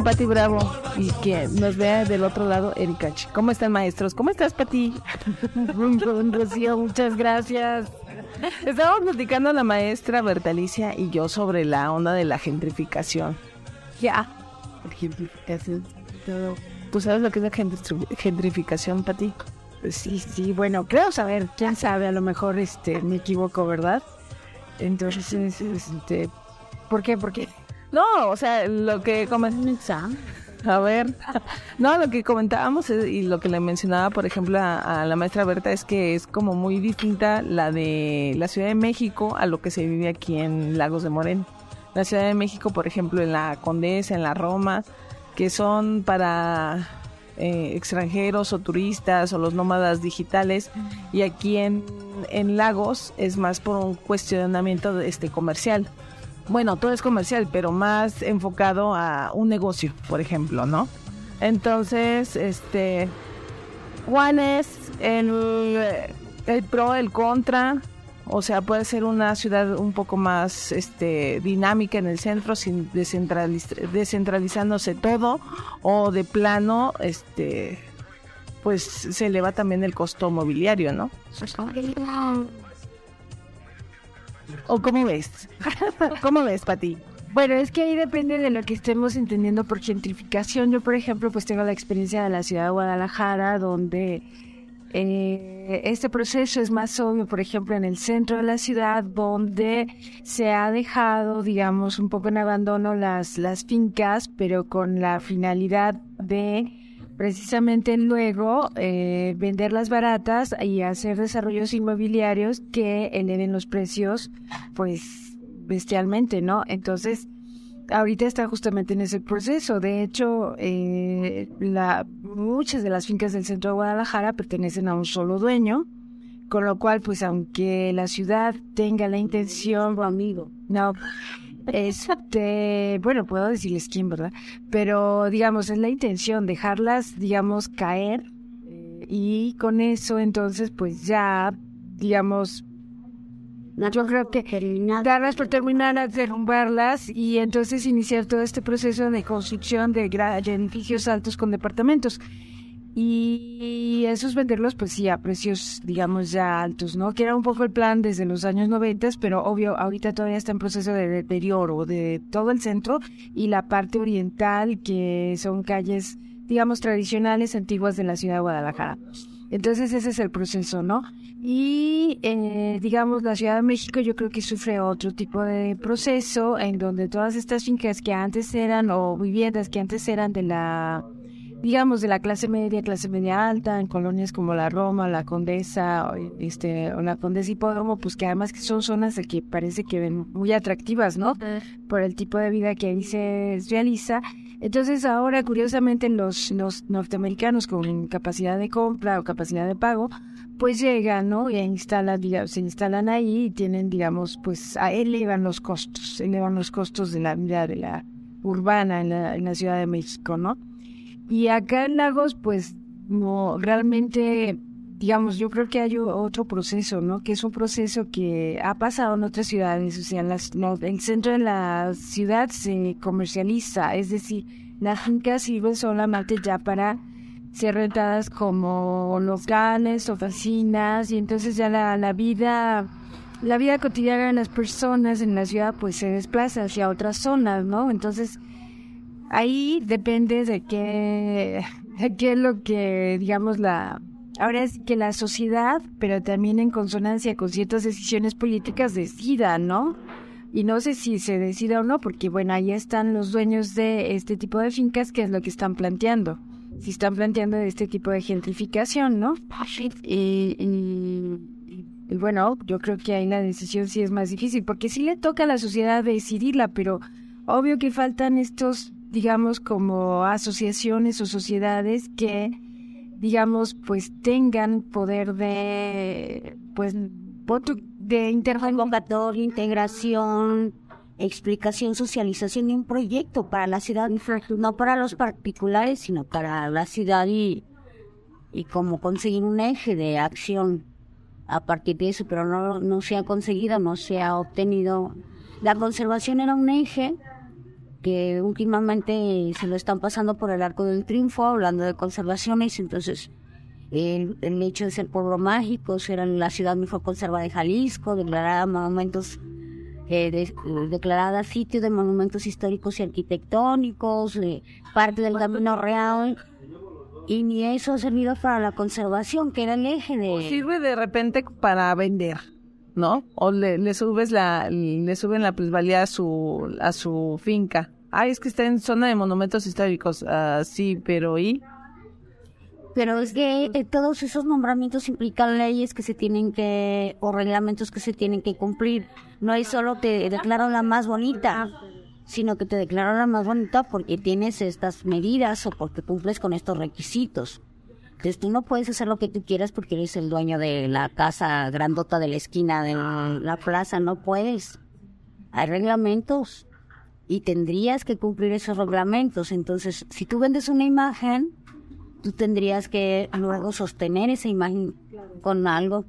con Pati Bravo y que nos vea del otro lado, Erika. ¿Cómo están, maestros? ¿Cómo estás, Pati? Rocío, muchas gracias. Estábamos platicando la maestra Bertalicia y yo sobre la onda de la gentrificación. Ya. Gentrificación. ¿Tú sabes lo que es la gentrificación, Pati? Sí, sí, bueno, creo saber, quién sabe, a lo mejor este me equivoco, ¿verdad? Entonces, este, ¿por qué? ¿Por qué? No, o sea, lo que comentamos. A ver, no, lo que comentábamos y lo que le mencionaba, por ejemplo, a, la maestra Berta es que es como muy distinta la de la Ciudad de México a lo que se vive aquí en Lagos de Moreno. La Ciudad de México, por ejemplo, en la Condesa, en la Roma, que son para eh, extranjeros o turistas o los nómadas digitales y aquí en, en Lagos es más por un cuestionamiento este comercial. Bueno, todo es comercial, pero más enfocado a un negocio, por ejemplo, ¿no? Entonces, este, Juan es el, el pro, el contra, o sea, puede ser una ciudad un poco más este, dinámica en el centro, sin descentralizándose todo, o de plano, este, pues se eleva también el costo mobiliario, ¿no? ¿O cómo ves? ¿Cómo ves, Pati? Bueno, es que ahí depende de lo que estemos entendiendo por gentrificación. Yo, por ejemplo, pues tengo la experiencia de la ciudad de Guadalajara, donde eh, este proceso es más obvio, por ejemplo, en el centro de la ciudad, donde se ha dejado, digamos, un poco en abandono las, las fincas, pero con la finalidad de precisamente luego eh, venderlas baratas y hacer desarrollos inmobiliarios que eleven los precios, pues, bestialmente, ¿no? Entonces, ahorita está justamente en ese proceso. De hecho, eh, la, muchas de las fincas del centro de Guadalajara pertenecen a un solo dueño, con lo cual, pues, aunque la ciudad tenga la intención, amigo, no, este, bueno, puedo decirles quién, ¿verdad? Pero, digamos, es la intención dejarlas, digamos, caer eh, y con eso, entonces, pues ya, digamos, yo creo que darlas por terminar, derrumbarlas y entonces iniciar todo este proceso de construcción de edificios altos con departamentos. Y esos venderlos, pues sí, a precios, digamos, ya altos, ¿no? Que era un poco el plan desde los años 90, pero obvio, ahorita todavía está en proceso de deterioro de todo el centro y la parte oriental, que son calles, digamos, tradicionales, antiguas de la ciudad de Guadalajara. Entonces ese es el proceso, ¿no? Y, eh, digamos, la Ciudad de México yo creo que sufre otro tipo de proceso en donde todas estas fincas que antes eran, o viviendas que antes eran de la, digamos, de la clase media, clase media alta, en colonias como la Roma, la Condesa, este, o la Condesa Hipódromo, pues que además que son zonas que parece que ven muy atractivas, ¿no? Por el tipo de vida que ahí se realiza. Entonces ahora, curiosamente, los, los norteamericanos con capacidad de compra o capacidad de pago, pues llegan, ¿no? Y instalan, digamos, se instalan ahí y tienen, digamos, pues elevan los costos, elevan los costos de la vida de la urbana en la, en la Ciudad de México, ¿no? Y acá en Lagos, pues, no, realmente, digamos, yo creo que hay otro proceso, ¿no? Que es un proceso que ha pasado en otras ciudades, o sea, las, el centro de la ciudad se comercializa, es decir, las fincas sirven solamente ya para ser rentadas como locales, oficinas, y entonces ya la, la vida, la vida cotidiana de las personas en la ciudad pues se desplaza hacia otras zonas, ¿no? Entonces, ahí depende de qué, de qué es lo que, digamos, la, ahora es que la sociedad, pero también en consonancia con ciertas decisiones políticas, decida, ¿no? Y no sé si se decida o no, porque bueno, ahí están los dueños de este tipo de fincas, que es lo que están planteando si están planteando este tipo de gentrificación, ¿no? Y, y, bueno, yo creo que ahí la decisión sí es más difícil, porque sí le toca a la sociedad decidirla, pero obvio que faltan estos, digamos, como asociaciones o sociedades que, digamos, pues tengan poder de, pues, de interrogatorio, integración, explicación, socialización de un proyecto para la ciudad, no para los particulares, sino para la ciudad y, y como conseguir un eje de acción a partir de eso, pero no, no se ha conseguido, no se ha obtenido. La conservación era un eje que últimamente se lo están pasando por el arco del triunfo, hablando de conservaciones, entonces el, hecho de ser pueblo mágico, ser la ciudad mejor conservada de Jalisco, declarada monumentos, eh, declarada sitio de monumentos históricos y arquitectónicos, eh, parte del camino real, y ni eso ha servido para la conservación, que era el eje de... Sirve de repente para vender. ¿No? O le, subes la, le suben la plusvalía a su, a su finca. Ay, es que está en zona de monumentos históricos. Uh, sí, pero ¿y? Pero es que eh, todos esos nombramientos implican leyes que se tienen que, o reglamentos que se tienen que cumplir. No es solo te declaran la más bonita, sino que te declaran la más bonita porque tienes estas medidas o porque cumples con estos requisitos. Entonces tú no puedes hacer lo que tú quieras porque eres el dueño de la casa grandota de la esquina de la plaza, no puedes. Hay reglamentos y tendrías que cumplir esos reglamentos. Entonces, si tú vendes una imagen, tú tendrías que luego sostener esa imagen con algo.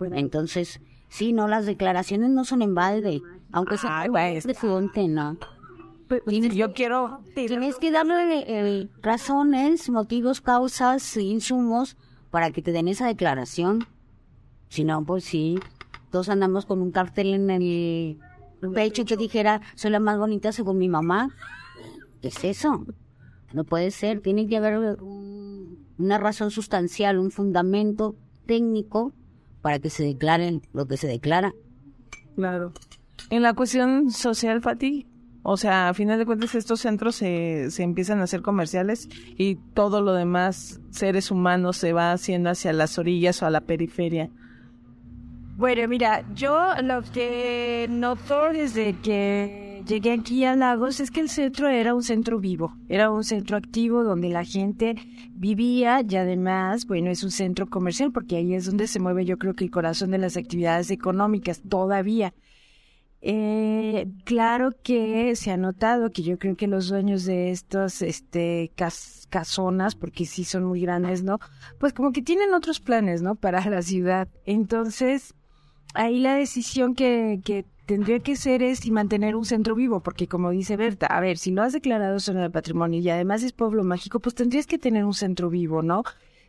Entonces, sí, no, las declaraciones no son en balde, aunque sea de fuente, ¿no? Pues, yo quiero... Tienes que darle eh, razones, motivos, causas, insumos para que te den esa declaración. Si no, pues sí, todos andamos con un cartel en el pecho que dijera, soy la más bonita según mi mamá. ¿Qué es eso? No puede ser, tiene que haber una razón sustancial, un fundamento técnico para que se declaren lo que se declara. Claro. En la cuestión social, Fati, o sea, a final de cuentas estos centros se, se empiezan a hacer comerciales y todo lo demás, seres humanos, se va haciendo hacia las orillas o a la periferia. Bueno, mira, yo lo que noto desde que llegué aquí a Lagos es que el centro era un centro vivo, era un centro activo donde la gente vivía y además, bueno, es un centro comercial porque ahí es donde se mueve yo creo que el corazón de las actividades económicas todavía. Eh, claro que se ha notado que yo creo que los dueños de estos este, casonas, porque sí son muy grandes, ¿no? Pues como que tienen otros planes, ¿no? Para la ciudad. Entonces, ahí la decisión que, que tendría que ser es mantener un centro vivo, porque como dice Berta, a ver, si lo has declarado zona de patrimonio y además es pueblo mágico, pues tendrías que tener un centro vivo, ¿no?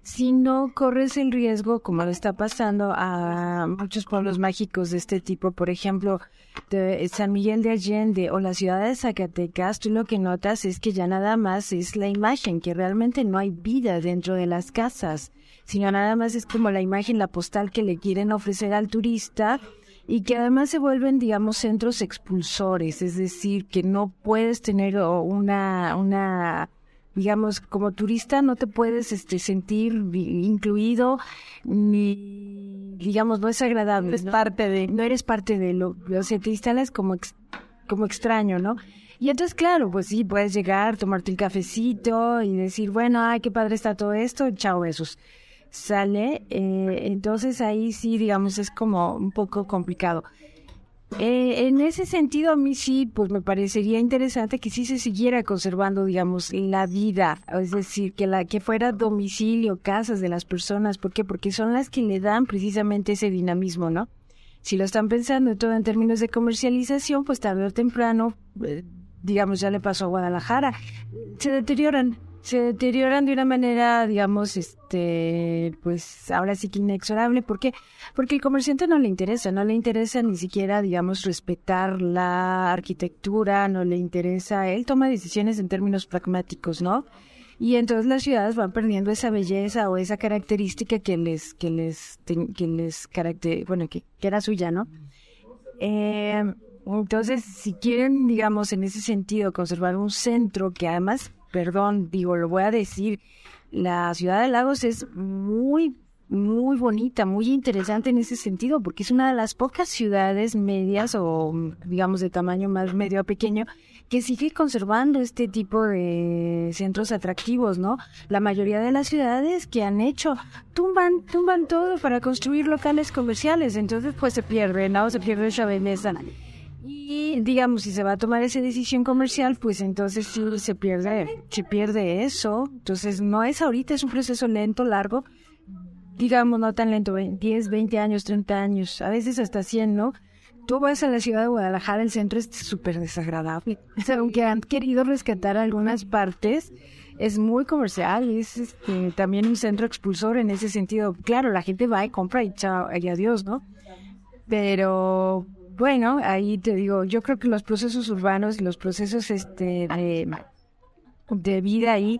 Si no corres el riesgo, como le está pasando a muchos pueblos mágicos de este tipo, por ejemplo, de San Miguel de Allende o la ciudad de Zacatecas, tú lo que notas es que ya nada más es la imagen, que realmente no hay vida dentro de las casas, sino nada más es como la imagen, la postal que le quieren ofrecer al turista y que además se vuelven, digamos, centros expulsores, es decir, que no puedes tener una, una digamos, como turista no te puedes este, sentir incluido ni, digamos, no es agradable. Es parte de. No eres parte de lo, o sea, te instalas como, como extraño, ¿no? Y entonces, claro, pues sí, puedes llegar, tomarte un cafecito y decir, bueno, ay, qué padre está todo esto, chao, besos. Sale, eh, entonces ahí sí, digamos, es como un poco complicado. Eh, en ese sentido, a mí sí, pues me parecería interesante que sí se siguiera conservando, digamos, la vida, es decir, que la que fuera domicilio, casas de las personas, ¿por qué? Porque son las que le dan precisamente ese dinamismo, ¿no? Si lo están pensando todo en términos de comercialización, pues tarde o temprano, eh, digamos, ya le pasó a Guadalajara, se deterioran, se deterioran de una manera, digamos, este, pues ahora sí que inexorable. ¿Por qué? Porque el comerciante no le interesa, no le interesa ni siquiera, digamos, respetar la arquitectura, no le interesa, él toma decisiones en términos pragmáticos, ¿no? Y entonces las ciudades van perdiendo esa belleza o esa característica que les, que les, que les caracter, bueno, que, que era suya, ¿no? Eh, entonces, si quieren, digamos, en ese sentido, conservar un centro que además perdón, digo, lo voy a decir, la ciudad de Lagos es muy, muy bonita, muy interesante en ese sentido, porque es una de las pocas ciudades medias o, digamos, de tamaño más medio a pequeño que sigue conservando este tipo de centros atractivos, ¿no? La mayoría de las ciudades que han hecho tumban, tumban todo para construir locales comerciales, entonces pues se pierde, ¿no? Se pierde esa. Y digamos, si se va a tomar esa decisión comercial, pues entonces sí se pierde, se pierde eso. Entonces no es ahorita, es un proceso lento, largo. Digamos, no tan lento, 10, 20 años, 30 años, a veces hasta 100, ¿no? tú vas a la ciudad de Guadalajara, el centro es súper desagradable. Aunque han querido rescatar algunas partes, es muy comercial, es este, también un centro expulsor en ese sentido. Claro, la gente va y compra y chao, y adiós, ¿no? Pero bueno, ahí te digo, yo creo que los procesos urbanos y los procesos este, de, de vida ahí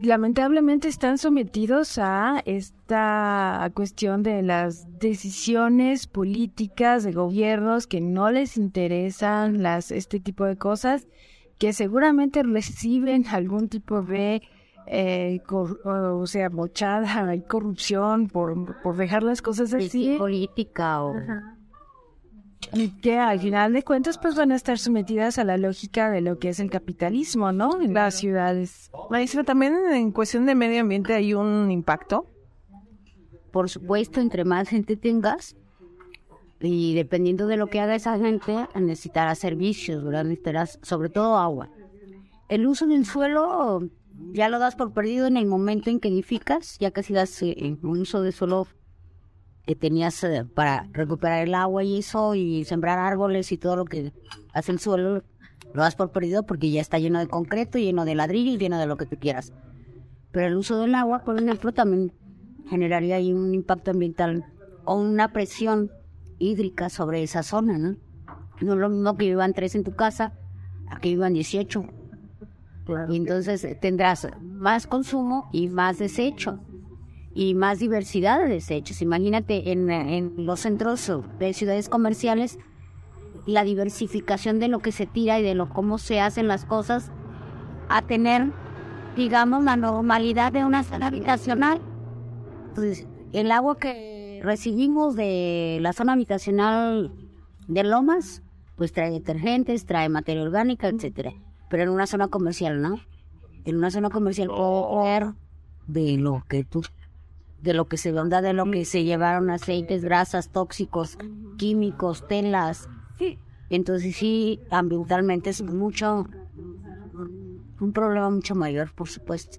lamentablemente están sometidos a esta cuestión de las decisiones políticas de gobiernos que no les interesan las este tipo de cosas que seguramente reciben algún tipo de eh, o sea mochada y corrupción por, por dejar las cosas así. política o y que al final de cuentas pues van a estar sometidas a la lógica de lo que es el capitalismo, ¿no? En las ciudades. Maestra, también en cuestión de medio ambiente hay un impacto. Por supuesto, entre más gente tengas y dependiendo de lo que haga esa gente, necesitará servicios, ¿verdad? Necesitarás sobre todo agua. El uso del suelo ya lo das por perdido en el momento en que edificas, ya que si das eh, un uso de suelo que tenías eh, para recuperar el agua y eso, y sembrar árboles y todo lo que hace el suelo, lo das por perdido porque ya está lleno de concreto, lleno de ladrillo y lleno de lo que tú quieras. Pero el uso del agua, por ejemplo, también generaría ahí un impacto ambiental o una presión hídrica sobre esa zona, ¿no? No es lo mismo que vivan tres en tu casa, aquí vivan 18. Y entonces tendrás más consumo y más desecho y más diversidad de desechos. Imagínate en, los centros de ciudades comerciales la diversificación de lo que se tira y de lo cómo se hacen las cosas a tener, digamos, la normalidad de una zona habitacional. Entonces, el agua que recibimos de la zona habitacional de Lomas, pues trae detergentes, trae materia orgánica, etcétera. Pero en una zona comercial, ¿no? En una zona comercial puedo ver de lo que tú de lo que se onda, de lo que se llevaron aceites, grasas, tóxicos, químicos, telas. Entonces sí, ambientalmente es mucho, un problema mucho mayor, por supuesto.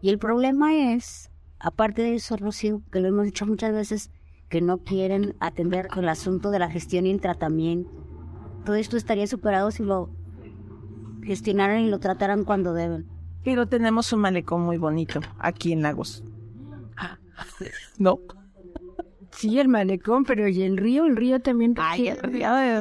Y el problema es, aparte de eso, Rocío, que lo hemos dicho muchas veces, que no quieren atender el asunto de la gestión y el tratamiento. Todo esto estaría superado si lo gestionaran y lo trataran cuando deben. Pero tenemos un malecón muy bonito aquí en Lagos. No. Sí, el malecón, pero ¿y el río? El río también. Ay, el río de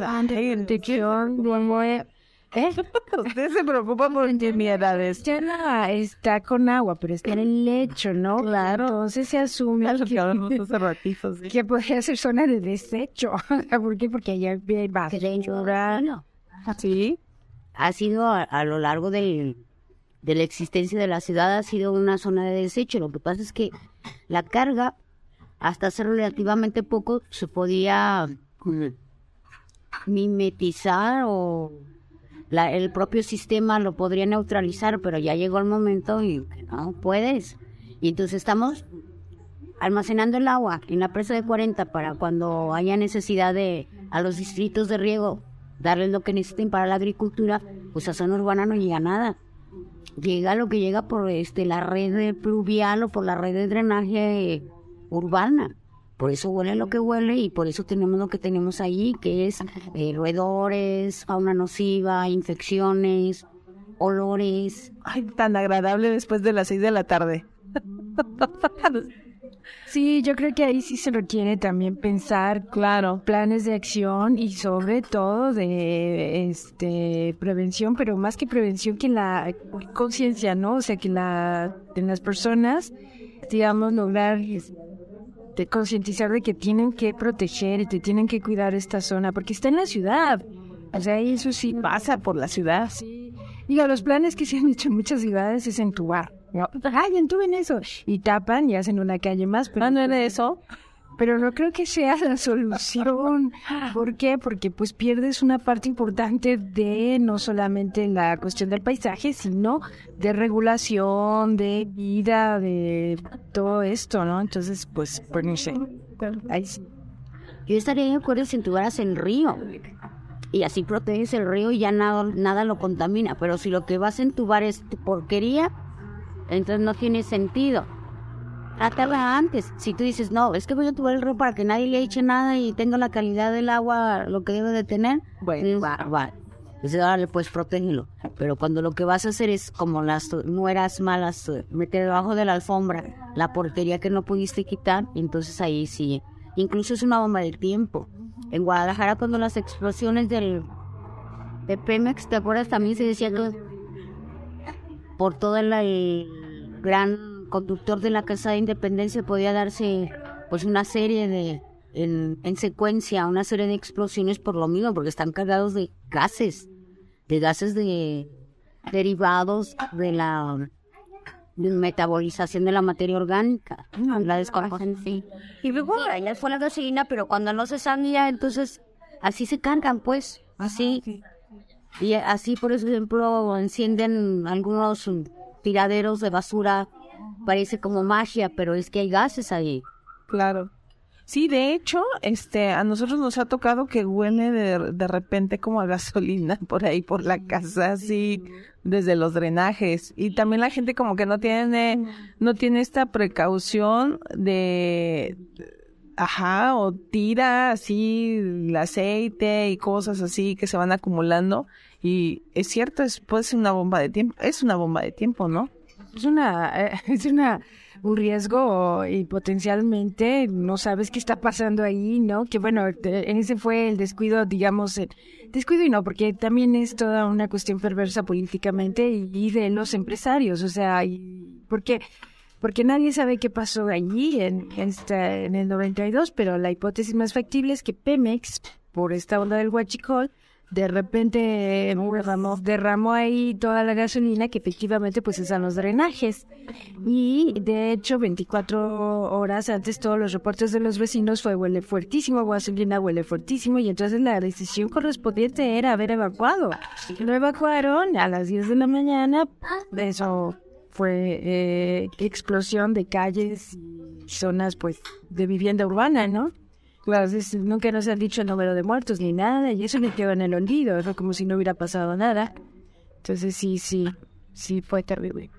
¿Eh? Usted se preocupa por intimidades. Ya está con agua, pero está en el lecho, ¿no? Claro. Entonces se asume que, que podría ser zona de desecho. ¿Por qué? Porque allá hay basura. Sí. Ha sido a, lo largo del, de la existencia de la ciudad, ha sido una zona de desecho. Lo que pasa es que la carga, hasta hace relativamente poco, se podía mm, mimetizar o el propio sistema lo podría neutralizar, pero ya llegó el momento y no puedes. Y entonces estamos almacenando el agua en la presa de 40 para cuando haya necesidad de a los distritos de riego darles lo que necesiten para la agricultura, pues a zona urbana no llega nada llega lo que llega por este la red pluvial o por la red de drenaje urbana. Por eso huele lo que huele y por eso tenemos lo que tenemos ahí, que es eh, roedores, fauna nociva, infecciones, olores. Ay, tan agradable después de las seis de la tarde. Sí, yo creo que ahí sí se requiere también pensar, claro, planes de acción y sobre todo de este prevención, pero más que prevención que la conciencia, ¿no? O sea, que la en las personas digamos lograr de concientizar de que tienen que proteger y que tienen que cuidar esta zona porque está en la ciudad. O sea, eso sí pasa por la ciudad. Sí. Digo, los planes que se han hecho en muchas ciudades es entubar. ¿No? Ay, entuben eso. Y tapan y hacen una calle más. Pero ah, no era eso. Pero no creo que sea la solución. ¿Por qué? Porque pues pierdes una parte importante de no solamente la cuestión del paisaje, sino de regulación, de vida, de todo esto, ¿no? Entonces, pues, pues no sé. Ahí sí. Yo estaría de acuerdo si entubaras el río y así proteges el río y ya nada, nada lo contamina. Pero si lo que vas a entubar es tu porquería, entonces no tiene sentido. tratarla antes. Si tú dices, no, es que voy a tomar el río para que nadie le eche nada y tenga la calidad del agua, lo que debe de tener, Bueno. va, va. Órale, pues protégelo. Pero cuando lo que vas a hacer es como las nueras malas, eh, meter debajo de la alfombra la portería que no pudiste quitar, entonces ahí sí. Incluso es una bomba de tiempo. En Guadalajara, cuando las explosiones del de Pemex, ¿te acuerdas? También se decía que por todo el, el gran conductor de la Casa de Independencia podía darse pues una serie de en, en secuencia una serie de explosiones por lo mismo porque están cargados de gases de gases de derivados de la metabolización de la materia orgánica la descomposición. sí. y luego ya fue la gasolina pero cuando no se sabía entonces así se cargan pues. Así y así, por ejemplo, encienden algunos tiraderos de basura. Parece como magia, pero es que hay gases ahí. Claro. Sí, de hecho, este, a nosotros nos ha tocado que huele de, de repente como a gasolina por ahí, por la casa, así, desde los drenajes. Y también la gente como que no tiene, no tiene esta precaución de, ajá, o tira así el aceite y cosas así que se van acumulando. Y es cierto, es, puede ser una bomba de tiempo, es una bomba de tiempo, ¿no? Es una, eh, es una, un riesgo y potencialmente no sabes qué está pasando ahí, ¿no? Que bueno, te- ese fue el descuido, digamos, el descuido y no, porque también es toda una cuestión perversa políticamente y, de los empresarios, o sea, y, porque porque nadie sabe qué pasó allí en, en el 92, pero la hipótesis más factible es que Pemex, por esta onda del huachicol, de repente eh, derramó, derramó ahí toda la gasolina que efectivamente pues están los drenajes. Y de hecho 24 horas antes todos los reportes de los vecinos fue huele fuertísimo, gasolina huele fuertísimo y entonces la decisión correspondiente era haber evacuado. Lo evacuaron a las 10 de la mañana, eso fue eh, explosión de calles zonas pues de vivienda urbana, ¿no? Claro, es- nunca nos han dicho el número de muertos ni nada, y eso le quedó en el olvido, fue como si no hubiera pasado nada. Entonces sí, sí, sí fue terrible.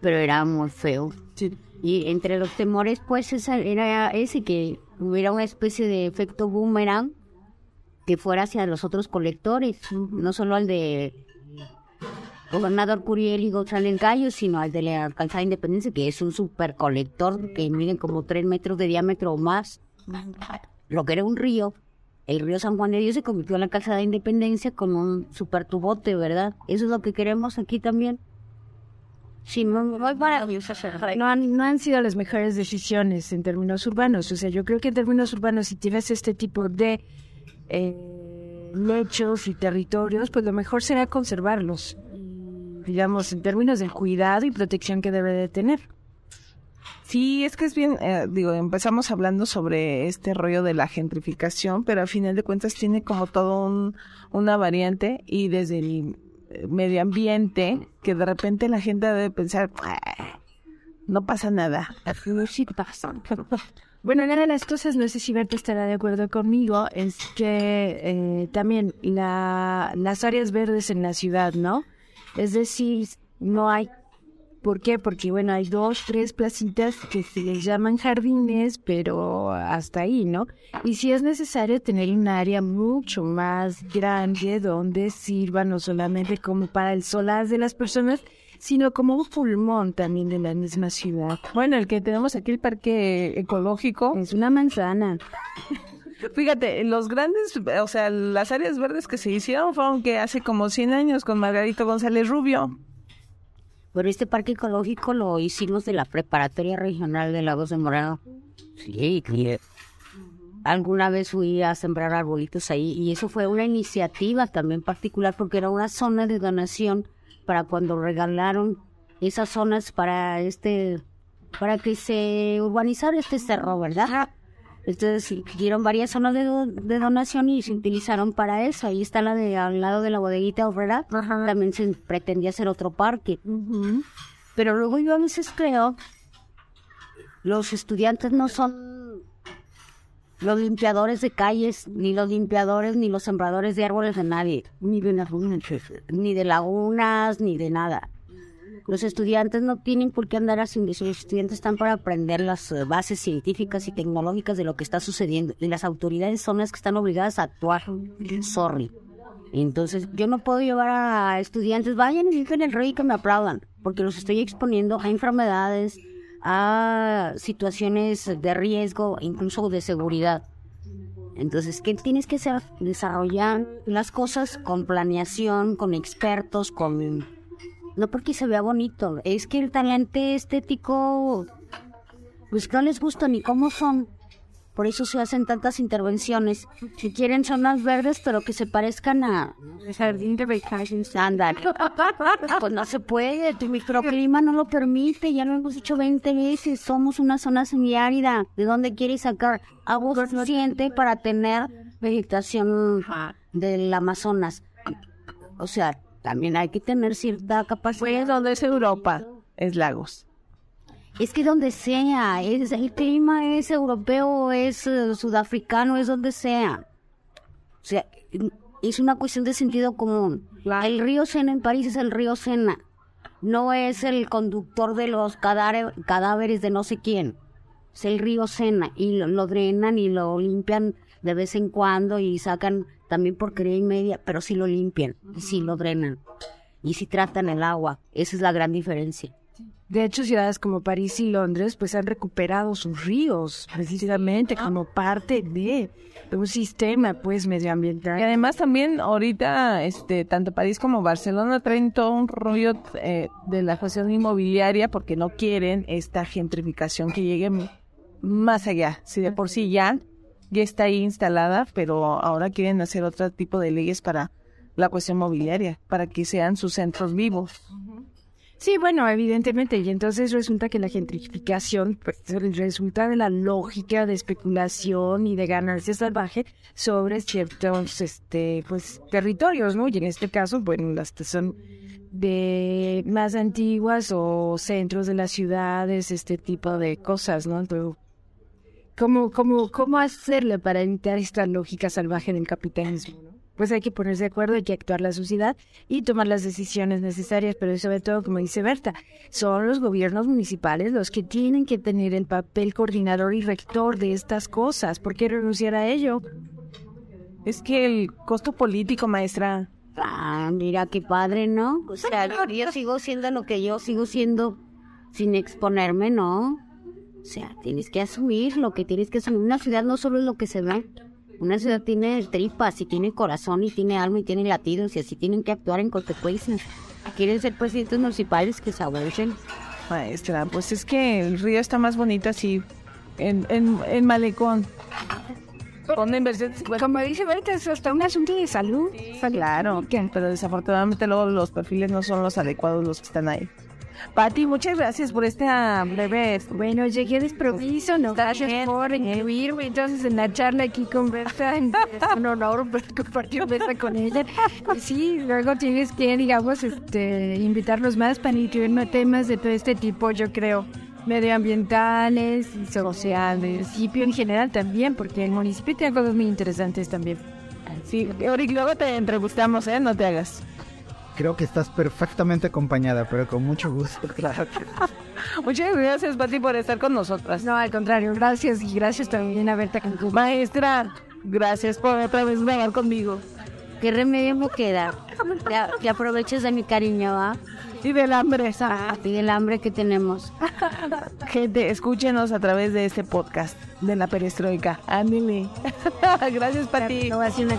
Pero era muy feo. Sí. Y entre los temores, pues, esa era ese, que hubiera una especie de efecto boomerang que fuera hacia los otros colectores, no solo al de gobernador Curiel y González Gallo, sino al de la Alcanzada de Independencia, que es un super colector que mide como tres metros de diámetro o más. Lo que era un río, el río San Juan de Dios se convirtió en la Calzada de Independencia con un super tubote, ¿verdad? Eso es lo que queremos aquí también. Sí, muy maravilloso. No han, no han sido las mejores decisiones en términos urbanos. O sea, yo creo que en términos urbanos, si tienes este tipo de eh, lechos y territorios, pues lo mejor será conservarlos. Digamos, en términos del cuidado y protección que debe de tener. Sí, es que es bien, eh, digo, empezamos hablando sobre este rollo de la gentrificación, pero al final de cuentas tiene como todo un, una variante y desde el eh, medio ambiente, que de repente la gente debe pensar, "Ah, no pasa nada. Bueno, una de las cosas, no sé si Berta estará de acuerdo conmigo, es que eh, también la, las áreas verdes en la ciudad, ¿no? Es decir, no hay... ¿Por qué? Porque, bueno, hay dos, tres placitas que se les llaman jardines, pero hasta ahí, ¿no? Y si es necesario tener un área mucho más grande donde sirva no solamente como para el solaz de las personas, sino como un pulmón también de la misma ciudad. Bueno, el que tenemos aquí el parque ecológico, Es una manzana. fíjate, los grandes, o sea, las áreas verdes que se hicieron fueron que hace como 100 años con Margarito González Rubio. Pero este parque ecológico lo hicimos de la Preparatoria Regional de Lagos de Moreno. Sí, que alguna vez fui a sembrar arbolitos ahí y eso fue una iniciativa también particular porque era una zona de donación para cuando regalaron esas zonas para este para que se urbanizara este cerro, ¿verdad? Entonces dieron varias zonas de, do- de donación y se utilizaron para eso. Ahí está la de al lado de la bodeguita obrera. También se pretendía hacer otro parque. Pero luego yo a veces creo, los estudiantes no son los limpiadores de calles, ni los limpiadores, ni los sembradores de árboles de nadie, ni de lagunas, ni de lagunas, ni de nada. Los estudiantes no tienen por qué andar haciendo eso. Los estudiantes están para aprender las eh, bases científicas y tecnológicas de lo que está sucediendo. Y las autoridades son las que están obligadas a actuar. Sorry. Entonces, yo no puedo llevar a estudiantes, vayan y digan el rey que me aplaudan, porque los estoy exponiendo a enfermedades, a situaciones de riesgo, incluso de seguridad. Entonces, ¿qué tienes que hacer? Desarrollar las cosas con planeación, con expertos, con... No porque se vea bonito, es que el talento estético, pues no les gusta ni cómo son. Por eso se hacen tantas intervenciones. Si quieren zonas verdes, pero que se parezcan a jardín de vacaciones. Andar. Pues no se puede, tu microclima no lo permite, ya lo hemos dicho 20 veces, somos una zona semiárida. ¿De dónde quieres sacar agua suficiente para tener vegetación del Amazonas? O sea, también hay que tener cierta capacidad. Pues donde es Europa, es lagos. Es que donde sea, es, el clima es europeo, es eh, sudafricano, es donde sea. O sea, es una cuestión de sentido común. El río Sena en París es el río Sena. No es el conductor de los cadáveres de no sé quién. Es el río Sena y lo, drenan y lo limpian de vez en cuando y sacan también porquería y media, pero sí lo limpian y sí lo drenan. Y sí tratan el agua. Esa es la gran diferencia. De hecho, ciudades como París y Londres pues han recuperado sus ríos precisamente como parte de, un sistema pues medioambiental. Y además también ahorita este tanto París como Barcelona traen todo un rollo eh, de la cuestión inmobiliaria porque no quieren esta gentrificación que llegue más allá. Si de por sí ya ya está ahí instalada, pero ahora quieren hacer otro tipo de leyes para la cuestión mobiliaria, para que sean sus centros vivos. Sí, bueno, evidentemente. Y entonces resulta que la gentrificación pues, resulta de la lógica de especulación y de ganancia salvaje sobre ciertos este, pues, territorios, ¿no? Y en este caso, bueno, las que son de más antiguas o centros de las ciudades, este tipo de cosas, ¿no? Entonces, ¿cómo, cómo, cómo hacerle para evitar esta lógica salvaje del capitalismo, ¿no? pues hay que ponerse de acuerdo, hay que actuar la sociedad y tomar las decisiones necesarias, pero sobre todo, como dice Berta, son los gobiernos municipales los que tienen que tener el papel coordinador y rector de estas cosas. ¿Por qué renunciar a ello? Es que el costo político, maestra. Ah, mira qué padre, ¿no? O sea, yo sigo siendo lo que yo sigo siendo sin exponerme, ¿no? O sea, tienes que asumir lo que tienes que asumir. Una ciudad no solo es lo que se ve, una ciudad tiene tripas y tiene corazón y tiene alma y tiene latidos y así tienen que actuar en consecuencia. Quieren ser presidentes municipales que se abusen. Maestra, pues es que el río está más bonito así, en, en, en malecón. Con inversión. Como dice Berta, es hasta un asunto de salud. claro, pero desafortunadamente luego los perfiles no son los adecuados los que están ahí. Pati, muchas gracias por este breve. Bueno, llegué desproviso, no gracias por incluirme entonces en la charla aquí con Berta. Es un honor compartir mesa con ella. Y sí, luego tienes que, digamos, este, invitarlos más para incluir temas de todo este tipo, yo creo medioambientales y sociales, municipio en general también, porque el municipio tiene cosas muy interesantes también. Sí, luego te entrevistamos, ¿eh? No te hagas creo que estás perfectamente acompañada, pero con mucho gusto. Claro. Muchas gracias, Pati, por estar con nosotras. No, al contrario, gracias y gracias también a Berta tu Maestra, gracias por otra vez venir conmigo. ¿Qué remedio me queda? Que aproveches de mi cariño, ¿va? Y del hambre, ah, Y del hambre que tenemos. Gente, escúchenos a través de este podcast de la perestroika. Ándale. Gracias, Pati. No, así una